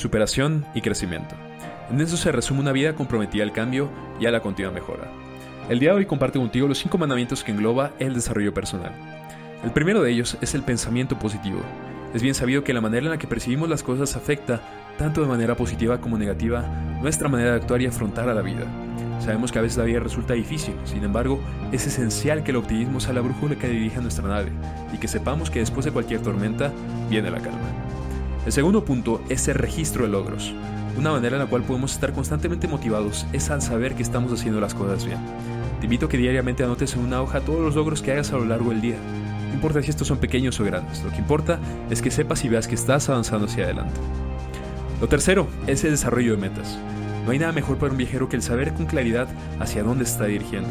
superación y crecimiento. En eso se resume una vida comprometida al cambio y a la continua mejora. El día de hoy comparto contigo los cinco mandamientos que engloba el desarrollo personal. El primero de ellos es el pensamiento positivo. Es bien sabido que la manera en la que percibimos las cosas afecta, tanto de manera positiva como negativa, nuestra manera de actuar y afrontar a la vida. Sabemos que a veces la vida resulta difícil, sin embargo, es esencial que el optimismo sea la brújula que dirija nuestra nave y que sepamos que después de cualquier tormenta viene la calma. El segundo punto es el registro de logros. Una manera en la cual podemos estar constantemente motivados es al saber que estamos haciendo las cosas bien. Te invito a que diariamente anotes en una hoja todos los logros que hagas a lo largo del día. No importa si estos son pequeños o grandes, lo que importa es que sepas y veas que estás avanzando hacia adelante. Lo tercero es el desarrollo de metas. No hay nada mejor para un viajero que el saber con claridad hacia dónde está dirigiendo.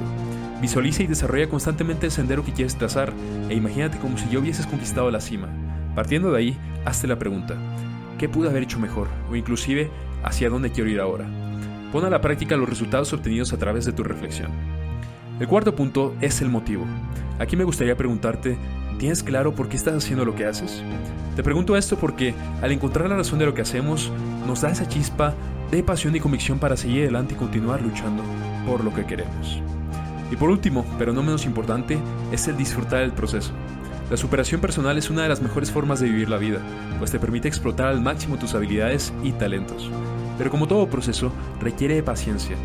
Visualiza y desarrolla constantemente el sendero que quieres trazar e imagínate como si ya hubieses conquistado la cima. Partiendo de ahí, hazte la pregunta, ¿qué pude haber hecho mejor? O inclusive, ¿hacia dónde quiero ir ahora? Pon a la práctica los resultados obtenidos a través de tu reflexión. El cuarto punto es el motivo. Aquí me gustaría preguntarte, ¿tienes claro por qué estás haciendo lo que haces? Te pregunto esto porque al encontrar la razón de lo que hacemos, nos da esa chispa de pasión y convicción para seguir adelante y continuar luchando por lo que queremos. Y por último, pero no menos importante, es el disfrutar del proceso. La superación personal es una de las mejores formas de vivir la vida, pues te permite explotar al máximo tus habilidades y talentos. Pero como todo proceso, requiere de paciencia.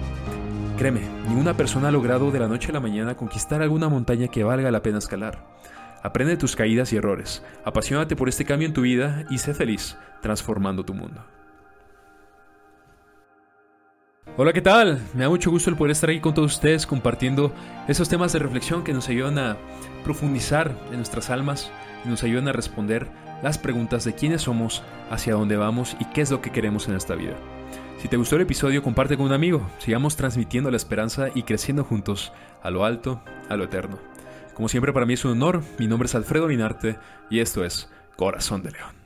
Créeme, ninguna persona ha logrado de la noche a la mañana conquistar alguna montaña que valga la pena escalar. Aprende tus caídas y errores, apasionate por este cambio en tu vida y sé feliz transformando tu mundo. Hola, ¿qué tal? Me da mucho gusto el poder estar aquí con todos ustedes compartiendo esos temas de reflexión que nos ayudan a profundizar en nuestras almas y nos ayudan a responder las preguntas de quiénes somos, hacia dónde vamos y qué es lo que queremos en esta vida. Si te gustó el episodio, comparte con un amigo. Sigamos transmitiendo la esperanza y creciendo juntos a lo alto, a lo eterno. Como siempre para mí es un honor, mi nombre es Alfredo Minarte y esto es Corazón de León.